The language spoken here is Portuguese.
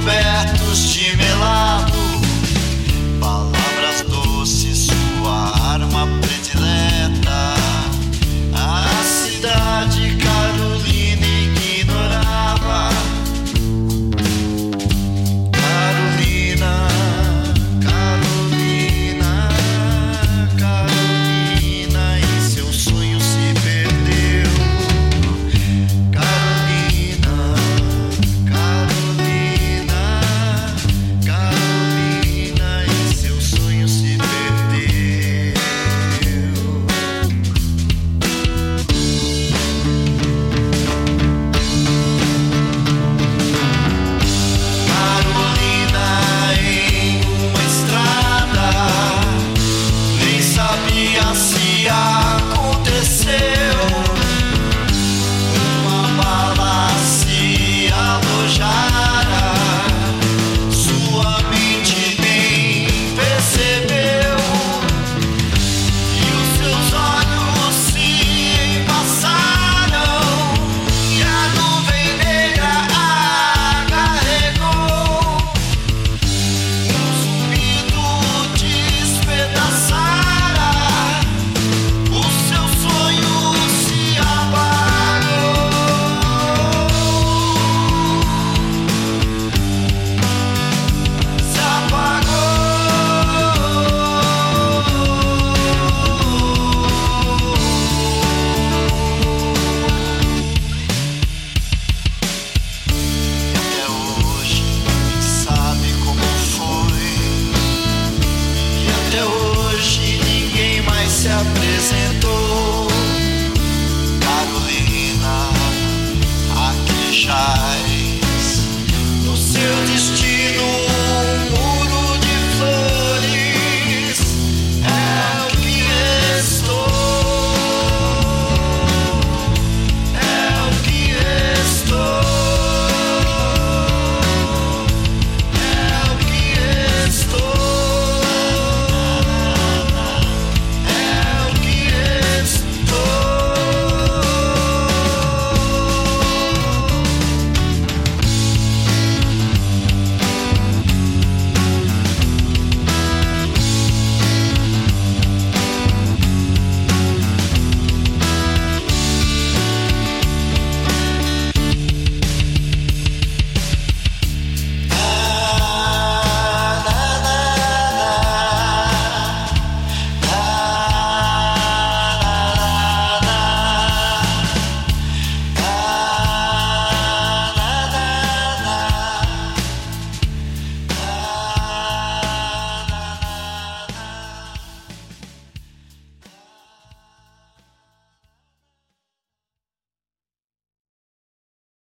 cobertos de melar. apresentou.